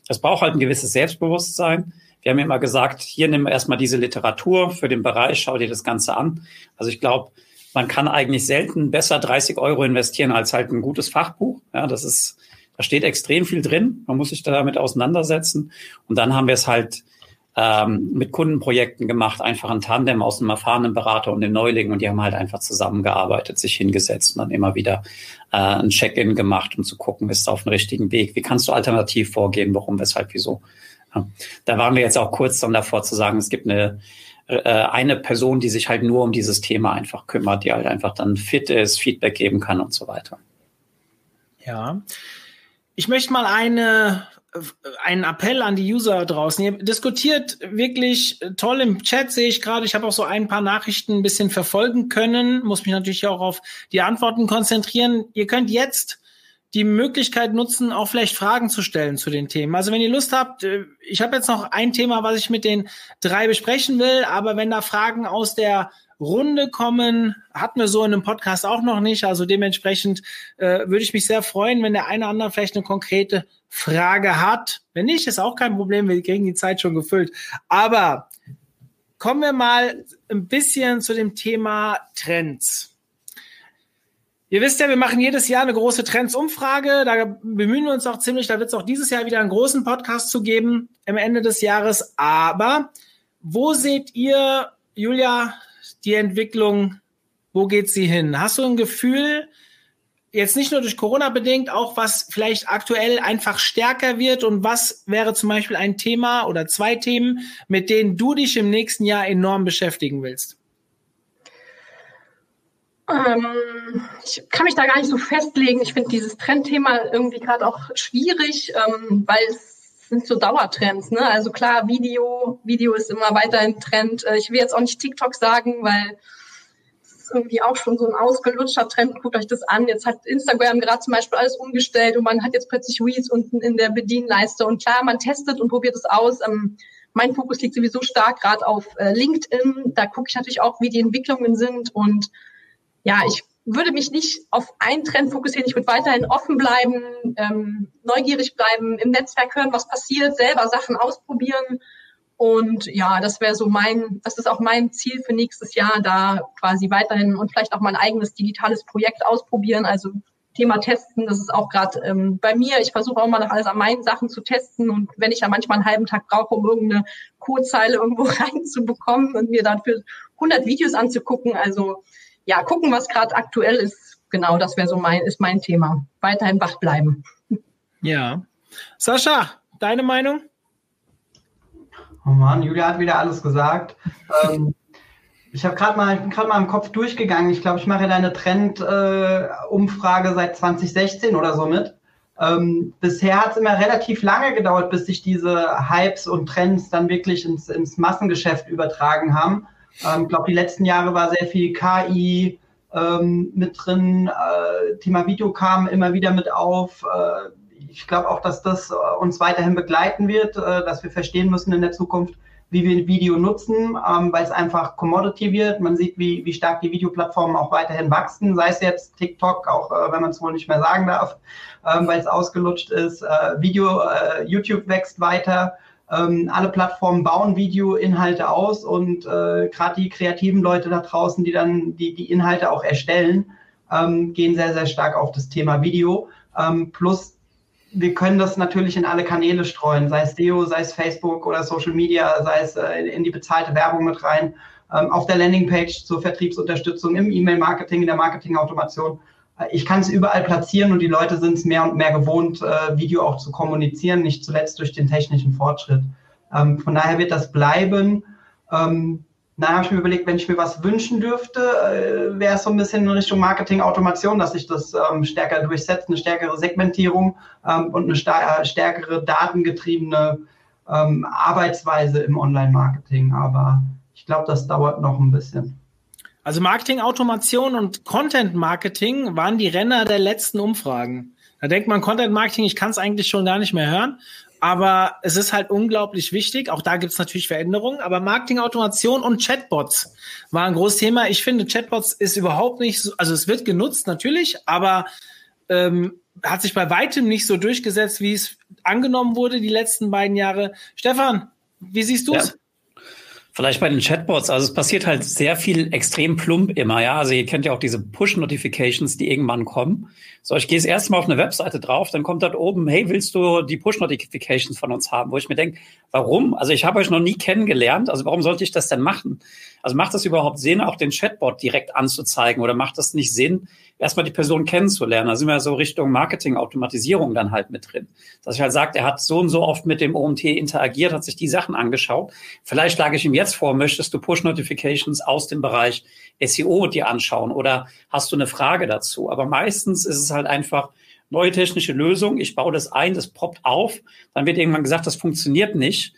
Das braucht halt ein gewisses Selbstbewusstsein. Wir haben immer gesagt, hier nimm erstmal diese Literatur für den Bereich, schau dir das Ganze an. Also ich glaube, man kann eigentlich selten besser 30 Euro investieren als halt ein gutes Fachbuch. Ja, das ist, da steht extrem viel drin. Man muss sich damit auseinandersetzen. Und dann haben wir es halt ähm, mit Kundenprojekten gemacht, einfach ein Tandem aus einem erfahrenen Berater und dem Neuling und die haben halt einfach zusammengearbeitet, sich hingesetzt und dann immer wieder äh, ein Check-in gemacht, um zu gucken, ist du auf dem richtigen Weg, wie kannst du alternativ vorgehen, warum, weshalb, wieso. Ja. Da waren wir jetzt auch kurz dann davor zu sagen, es gibt eine äh, eine Person, die sich halt nur um dieses Thema einfach kümmert, die halt einfach dann fit ist, Feedback geben kann und so weiter. Ja. Ich möchte mal eine einen Appell an die User draußen. Ihr diskutiert wirklich toll im Chat, sehe ich gerade. Ich habe auch so ein paar Nachrichten ein bisschen verfolgen können, muss mich natürlich auch auf die Antworten konzentrieren. Ihr könnt jetzt die Möglichkeit nutzen, auch vielleicht Fragen zu stellen zu den Themen. Also wenn ihr Lust habt, äh, ich habe jetzt noch ein Thema, was ich mit den drei besprechen will, aber wenn da Fragen aus der Runde kommen, hatten wir so in einem Podcast auch noch nicht. Also dementsprechend äh, würde ich mich sehr freuen, wenn der eine oder andere vielleicht eine konkrete Frage hat. Wenn nicht, ist auch kein Problem, wir kriegen die Zeit schon gefüllt. Aber kommen wir mal ein bisschen zu dem Thema Trends. Ihr wisst ja, wir machen jedes Jahr eine große Trends-Umfrage. Da bemühen wir uns auch ziemlich. Da wird es auch dieses Jahr wieder einen großen Podcast zu geben am Ende des Jahres. Aber wo seht ihr, Julia, die Entwicklung? Wo geht sie hin? Hast du ein Gefühl, jetzt nicht nur durch Corona bedingt, auch was vielleicht aktuell einfach stärker wird und was wäre zum Beispiel ein Thema oder zwei Themen, mit denen du dich im nächsten Jahr enorm beschäftigen willst? Ähm, ich kann mich da gar nicht so festlegen. Ich finde dieses Trendthema irgendwie gerade auch schwierig, ähm, weil es sind so Dauertrends. Ne? Also klar, Video, Video ist immer weiterhin Trend. Äh, ich will jetzt auch nicht TikTok sagen, weil irgendwie auch schon so ein ausgelutschter Trend. Guckt euch das an. Jetzt hat Instagram gerade zum Beispiel alles umgestellt und man hat jetzt plötzlich Reels unten in der Bedienleiste. Und klar, man testet und probiert es aus. Ähm, mein Fokus liegt sowieso stark gerade auf äh, LinkedIn. Da gucke ich natürlich auch, wie die Entwicklungen sind. Und ja, ich würde mich nicht auf einen Trend fokussieren. Ich würde weiterhin offen bleiben, ähm, neugierig bleiben, im Netzwerk hören, was passiert, selber Sachen ausprobieren und ja, das wäre so mein, das ist auch mein Ziel für nächstes Jahr, da quasi weiterhin und vielleicht auch mal ein eigenes digitales Projekt ausprobieren. Also Thema Testen, das ist auch gerade ähm, bei mir. Ich versuche auch mal nach alles an meinen Sachen zu testen und wenn ich ja manchmal einen halben Tag brauche, um irgendeine Codezeile irgendwo [LAUGHS] reinzubekommen und mir dafür 100 Videos anzugucken, also ja, gucken, was gerade aktuell ist. Genau, das wäre so mein, ist mein Thema. Weiterhin wach bleiben. Ja. Sascha, deine Meinung? Oh Mann, Julia hat wieder alles gesagt. ähm, ich habe gerade mal, gerade mal im Kopf durchgegangen. Ich glaube, ich mache deine Trend-Umfrage äh, seit 2016 oder so mit. Ähm, bisher hat es immer relativ lange gedauert, bis sich diese Hypes und Trends dann wirklich ins, ins Massengeschäft übertragen haben. Ähm, ich glaube, die letzten Jahre war sehr viel KI ähm, mit drin. Äh, Thema Video kam immer wieder mit auf. Äh, ich glaube auch, dass das äh, uns weiterhin begleiten wird, äh, dass wir verstehen müssen in der Zukunft, wie wir Video nutzen, ähm, weil es einfach Commodity wird. Man sieht, wie, wie stark die Videoplattformen auch weiterhin wachsen, sei es jetzt TikTok, auch äh, wenn man es wohl nicht mehr sagen darf, ähm, weil es ausgelutscht ist. Video, YouTube wächst weiter. Ähm, alle Plattformen bauen Videoinhalte aus und äh, gerade die kreativen Leute da draußen, die dann die, die Inhalte auch erstellen, ähm, gehen sehr, sehr stark auf das Thema Video. Ähm, plus wir können das natürlich in alle Kanäle streuen, sei es SEO, sei es Facebook oder Social Media, sei es äh, in die bezahlte Werbung mit rein, ähm, auf der Landingpage zur Vertriebsunterstützung, im E-Mail-Marketing, in der Marketing-Automation. Äh, ich kann es überall platzieren und die Leute sind es mehr und mehr gewohnt, äh, Video auch zu kommunizieren, nicht zuletzt durch den technischen Fortschritt. Ähm, von daher wird das bleiben. Ähm, dann habe ich mir überlegt, wenn ich mir was wünschen dürfte, äh, wäre es so ein bisschen in Richtung Marketing-Automation, dass sich das ähm, stärker durchsetzt, eine stärkere Segmentierung ähm, und eine stärkere datengetriebene ähm, Arbeitsweise im Online-Marketing. Aber ich glaube, das dauert noch ein bisschen. Also Marketing-Automation und Content-Marketing waren die Renner der letzten Umfragen. Da denkt man, Content-Marketing, ich kann es eigentlich schon gar nicht mehr hören. Aber es ist halt unglaublich wichtig. Auch da gibt es natürlich Veränderungen. Aber Marketing-Automation und Chatbots war ein großes Thema. Ich finde, Chatbots ist überhaupt nicht so, also es wird genutzt natürlich, aber ähm, hat sich bei weitem nicht so durchgesetzt, wie es angenommen wurde die letzten beiden Jahre. Stefan, wie siehst du es? Ja. Vielleicht bei den Chatbots, also es passiert halt sehr viel extrem plump immer, ja. Also ihr kennt ja auch diese Push-Notifications, die irgendwann kommen. So, ich gehe jetzt erstmal auf eine Webseite drauf, dann kommt dort oben, hey, willst du die Push-Notifications von uns haben? Wo ich mir denke, warum? Also ich habe euch noch nie kennengelernt, also warum sollte ich das denn machen? Also macht das überhaupt Sinn, auch den Chatbot direkt anzuzeigen oder macht das nicht Sinn, erstmal die Person kennenzulernen? Da sind wir so Richtung Marketing-Automatisierung dann halt mit drin. Dass ich halt sage, er hat so und so oft mit dem OMT interagiert, hat sich die Sachen angeschaut. Vielleicht schlage ich ihm jetzt vor, möchtest du Push-Notifications aus dem Bereich SEO dir anschauen oder hast du eine Frage dazu? Aber meistens ist es halt einfach, neue technische Lösung, ich baue das ein, das poppt auf, dann wird irgendwann gesagt, das funktioniert nicht.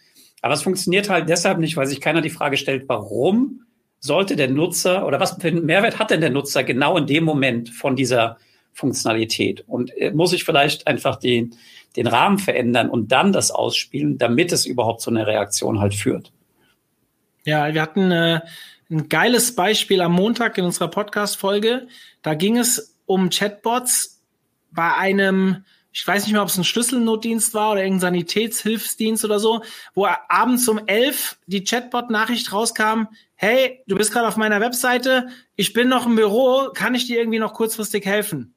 Aber es funktioniert halt deshalb nicht, weil sich keiner die Frage stellt, warum sollte der Nutzer oder was für einen Mehrwert hat denn der Nutzer genau in dem Moment von dieser Funktionalität? Und äh, muss ich vielleicht einfach den, den Rahmen verändern und dann das ausspielen, damit es überhaupt zu einer Reaktion halt führt? Ja, wir hatten äh, ein geiles Beispiel am Montag in unserer Podcast-Folge. Da ging es um Chatbots bei einem ich weiß nicht mehr, ob es ein Schlüsselnotdienst war oder irgendein Sanitätshilfsdienst oder so, wo abends um elf die Chatbot-Nachricht rauskam, hey, du bist gerade auf meiner Webseite, ich bin noch im Büro, kann ich dir irgendwie noch kurzfristig helfen?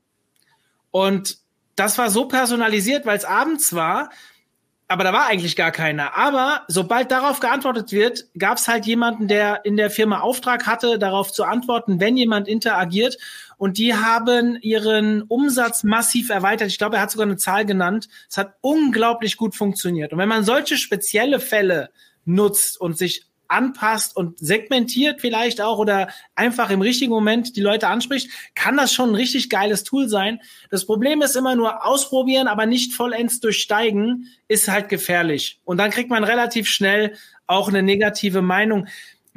Und das war so personalisiert, weil es abends war, aber da war eigentlich gar keiner. Aber sobald darauf geantwortet wird, gab es halt jemanden, der in der Firma Auftrag hatte, darauf zu antworten, wenn jemand interagiert. Und die haben ihren Umsatz massiv erweitert. Ich glaube, er hat sogar eine Zahl genannt. Es hat unglaublich gut funktioniert. Und wenn man solche spezielle Fälle nutzt und sich anpasst und segmentiert vielleicht auch oder einfach im richtigen Moment die Leute anspricht, kann das schon ein richtig geiles Tool sein. Das Problem ist immer nur ausprobieren, aber nicht vollends durchsteigen, ist halt gefährlich. Und dann kriegt man relativ schnell auch eine negative Meinung.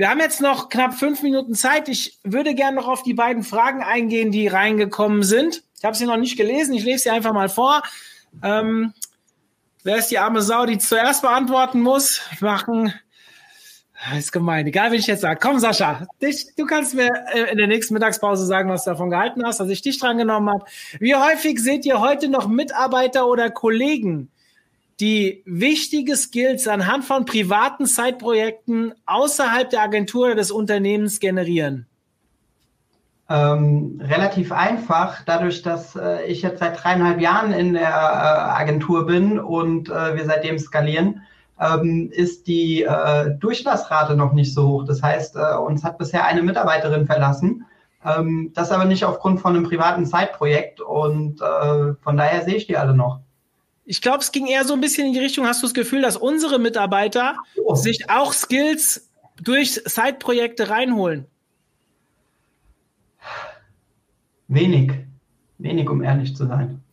Wir haben jetzt noch knapp fünf Minuten Zeit. Ich würde gerne noch auf die beiden Fragen eingehen, die reingekommen sind. Ich habe sie noch nicht gelesen. Ich lese sie einfach mal vor. Ähm, wer ist die arme Sau, die zuerst beantworten muss? Machen das ist gemein. Egal, wie ich jetzt sage. Komm, Sascha, dich, du kannst mir äh, in der nächsten Mittagspause sagen, was du davon gehalten hast, dass ich dich dran genommen habe. Wie häufig seht ihr heute noch Mitarbeiter oder Kollegen, die wichtige Skills anhand von privaten Zeitprojekten außerhalb der Agentur oder des Unternehmens generieren? Ähm, relativ einfach, dadurch, dass äh, ich jetzt seit dreieinhalb Jahren in der äh, Agentur bin und äh, wir seitdem skalieren ähm, ist die äh, Durchlassrate noch nicht so hoch. Das heißt, äh, uns hat bisher eine Mitarbeiterin verlassen. Ähm, das aber nicht aufgrund von einem privaten Zeitprojekt und äh, von daher sehe ich die alle noch. Ich glaube, es ging eher so ein bisschen in die Richtung, hast du das Gefühl, dass unsere Mitarbeiter oh. sich auch Skills durch Side-Projekte reinholen? Wenig. Wenig, um ehrlich zu sein.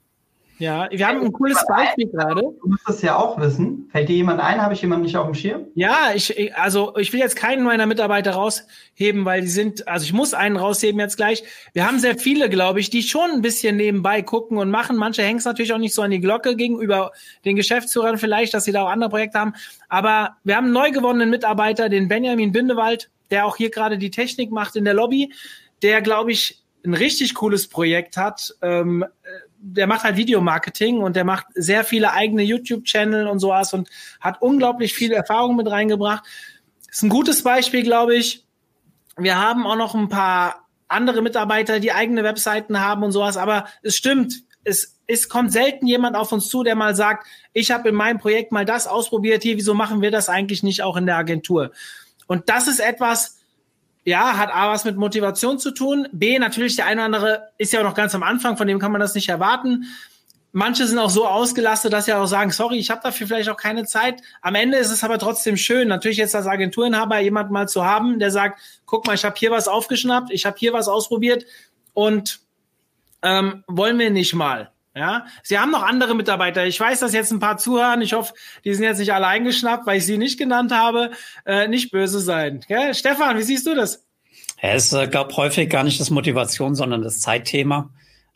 Ja, wir haben ein cooles Beispiel gerade. Du musst das ja auch wissen. Fällt dir jemand ein? Habe ich jemanden nicht auf dem Schirm? Ja, ich, also ich will jetzt keinen meiner Mitarbeiter rausheben, weil die sind, also ich muss einen rausheben jetzt gleich. Wir haben sehr viele, glaube ich, die schon ein bisschen nebenbei gucken und machen. Manche hängen es natürlich auch nicht so an die Glocke gegenüber den Geschäftsführern vielleicht, dass sie da auch andere Projekte haben. Aber wir haben einen neu gewonnenen Mitarbeiter, den Benjamin Bindewald, der auch hier gerade die Technik macht in der Lobby, der, glaube ich, ein richtig cooles Projekt hat. Ähm, der macht halt Videomarketing und der macht sehr viele eigene YouTube-Channel und sowas und hat unglaublich viel Erfahrung mit reingebracht. Ist ein gutes Beispiel, glaube ich. Wir haben auch noch ein paar andere Mitarbeiter, die eigene Webseiten haben und sowas, aber es stimmt, es, es kommt selten jemand auf uns zu, der mal sagt, ich habe in meinem Projekt mal das ausprobiert, hier, wieso machen wir das eigentlich nicht auch in der Agentur? Und das ist etwas, ja, hat A was mit Motivation zu tun. B, natürlich der eine oder andere ist ja auch noch ganz am Anfang, von dem kann man das nicht erwarten. Manche sind auch so ausgelastet, dass sie auch sagen, sorry, ich habe dafür vielleicht auch keine Zeit. Am Ende ist es aber trotzdem schön, natürlich jetzt als Agenturinhaber jemand mal zu haben, der sagt, guck mal, ich habe hier was aufgeschnappt, ich habe hier was ausprobiert und ähm, wollen wir nicht mal. Ja, Sie haben noch andere Mitarbeiter. Ich weiß, dass jetzt ein paar zuhören. Ich hoffe, die sind jetzt nicht alle eingeschnappt, weil ich sie nicht genannt habe. Äh, nicht böse sein. Gell? Stefan, wie siehst du das? Ja, es äh, glaube häufig gar nicht das Motivation, sondern das Zeitthema.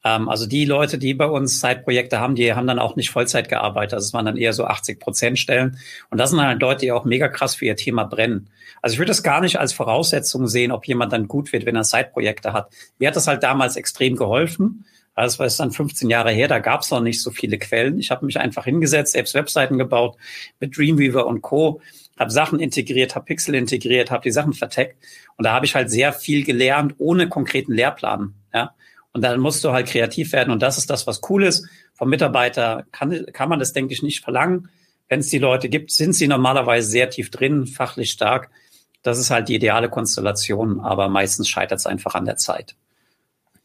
Ähm, also die Leute, die bei uns Zeitprojekte haben, die haben dann auch nicht Vollzeit gearbeitet. Also es waren dann eher so 80 Prozent Stellen. Und das sind halt Leute, die auch mega krass für ihr Thema brennen. Also ich würde das gar nicht als Voraussetzung sehen, ob jemand dann gut wird, wenn er Zeitprojekte hat. Mir hat das halt damals extrem geholfen. Das war jetzt dann 15 Jahre her, da gab es noch nicht so viele Quellen. Ich habe mich einfach hingesetzt, selbst Webseiten gebaut mit Dreamweaver und Co., habe Sachen integriert, habe Pixel integriert, habe die Sachen verteckt und da habe ich halt sehr viel gelernt ohne konkreten Lehrplan. Ja? Und dann musst du halt kreativ werden und das ist das, was cool ist. Vom Mitarbeiter kann, kann man das, denke ich, nicht verlangen. Wenn es die Leute gibt, sind sie normalerweise sehr tief drin, fachlich stark. Das ist halt die ideale Konstellation, aber meistens scheitert es einfach an der Zeit.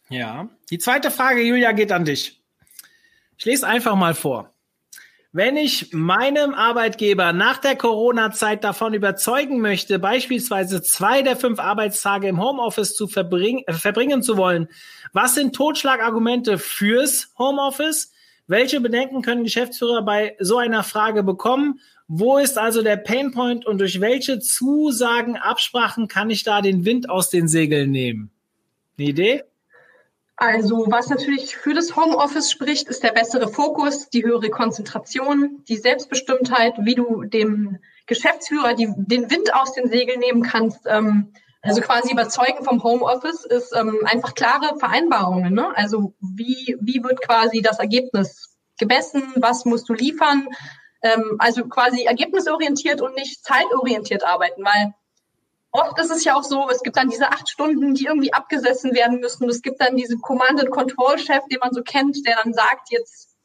Ja. Die zweite Frage, Julia, geht an dich. Ich lese einfach mal vor. Wenn ich meinem Arbeitgeber nach der Corona-Zeit davon überzeugen möchte, beispielsweise zwei der fünf Arbeitstage im Homeoffice zu verbringen, äh, verbringen zu wollen, was sind Totschlagargumente fürs Homeoffice? Welche Bedenken können Geschäftsführer bei so einer Frage bekommen? Wo ist also der Painpoint und durch welche Zusagen, Absprachen kann ich da den Wind aus den Segeln nehmen? Eine Idee? Also was natürlich für das Homeoffice spricht, ist der bessere Fokus, die höhere Konzentration, die Selbstbestimmtheit, wie du dem Geschäftsführer die, den Wind aus den Segeln nehmen kannst. Ähm, also quasi überzeugen vom Homeoffice ist ähm, einfach klare Vereinbarungen. Ne? Also wie, wie wird quasi das Ergebnis gemessen, was musst du liefern? Ähm, also quasi ergebnisorientiert und nicht zeitorientiert arbeiten, weil oft ist es ja auch so, es gibt dann diese acht Stunden, die irgendwie abgesessen werden müssen. Es gibt dann diesen Command-and-Control-Chef, den man so kennt, der dann sagt, jetzt,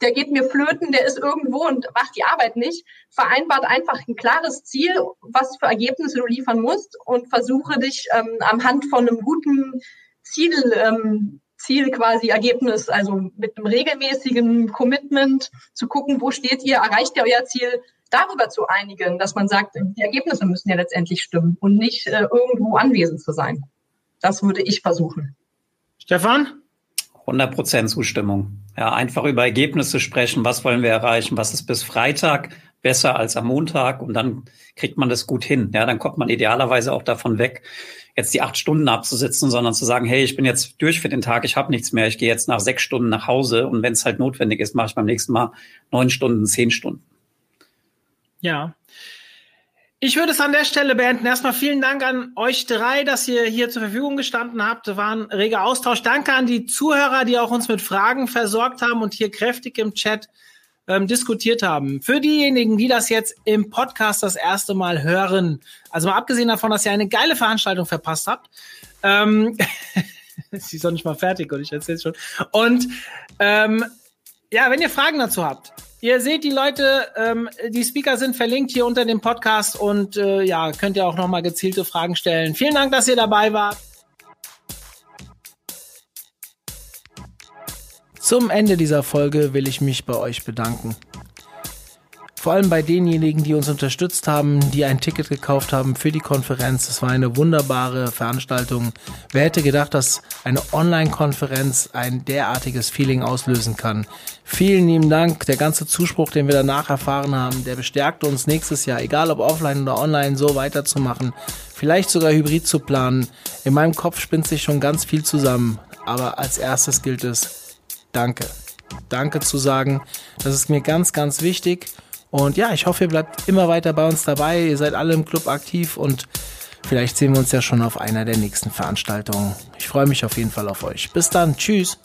der geht mir flöten, der ist irgendwo und macht die Arbeit nicht. Vereinbart einfach ein klares Ziel, was für Ergebnisse du liefern musst und versuche dich ähm, am Hand von einem guten Ziel, ähm, Ziel quasi Ergebnis, also mit einem regelmäßigen Commitment zu gucken, wo steht ihr, erreicht ihr euer Ziel, darüber zu einigen, dass man sagt, die Ergebnisse müssen ja letztendlich stimmen und nicht äh, irgendwo anwesend zu sein. Das würde ich versuchen. Stefan? 100 Prozent Zustimmung. Ja, einfach über Ergebnisse sprechen. Was wollen wir erreichen? Was ist bis Freitag besser als am Montag? Und dann kriegt man das gut hin. Ja, dann kommt man idealerweise auch davon weg, jetzt die acht Stunden abzusitzen, sondern zu sagen, hey, ich bin jetzt durch für den Tag, ich habe nichts mehr, ich gehe jetzt nach sechs Stunden nach Hause und wenn es halt notwendig ist, mache ich beim nächsten Mal neun Stunden, zehn Stunden. Ja. Ich würde es an der Stelle beenden. Erstmal vielen Dank an euch drei, dass ihr hier zur Verfügung gestanden habt. War ein reger Austausch. Danke an die Zuhörer, die auch uns mit Fragen versorgt haben und hier kräftig im Chat ähm, diskutiert haben. Für diejenigen, die das jetzt im Podcast das erste Mal hören, also mal abgesehen davon, dass ihr eine geile Veranstaltung verpasst habt, ähm, [LAUGHS] sie ist doch nicht mal fertig und ich erzähle schon. Und ähm, ja, wenn ihr Fragen dazu habt, Ihr seht die Leute, ähm, die Speaker sind verlinkt hier unter dem Podcast und äh, ja, könnt ihr auch nochmal gezielte Fragen stellen. Vielen Dank, dass ihr dabei wart. Zum Ende dieser Folge will ich mich bei euch bedanken. Vor allem bei denjenigen, die uns unterstützt haben, die ein Ticket gekauft haben für die Konferenz. Es war eine wunderbare Veranstaltung. Wer hätte gedacht, dass eine Online-Konferenz ein derartiges Feeling auslösen kann? Vielen lieben Dank. Der ganze Zuspruch, den wir danach erfahren haben, der bestärkt uns nächstes Jahr, egal ob offline oder online, so weiterzumachen. Vielleicht sogar hybrid zu planen. In meinem Kopf spinnt sich schon ganz viel zusammen. Aber als erstes gilt es, danke. Danke zu sagen. Das ist mir ganz, ganz wichtig. Und ja, ich hoffe, ihr bleibt immer weiter bei uns dabei. Ihr seid alle im Club aktiv und vielleicht sehen wir uns ja schon auf einer der nächsten Veranstaltungen. Ich freue mich auf jeden Fall auf euch. Bis dann. Tschüss.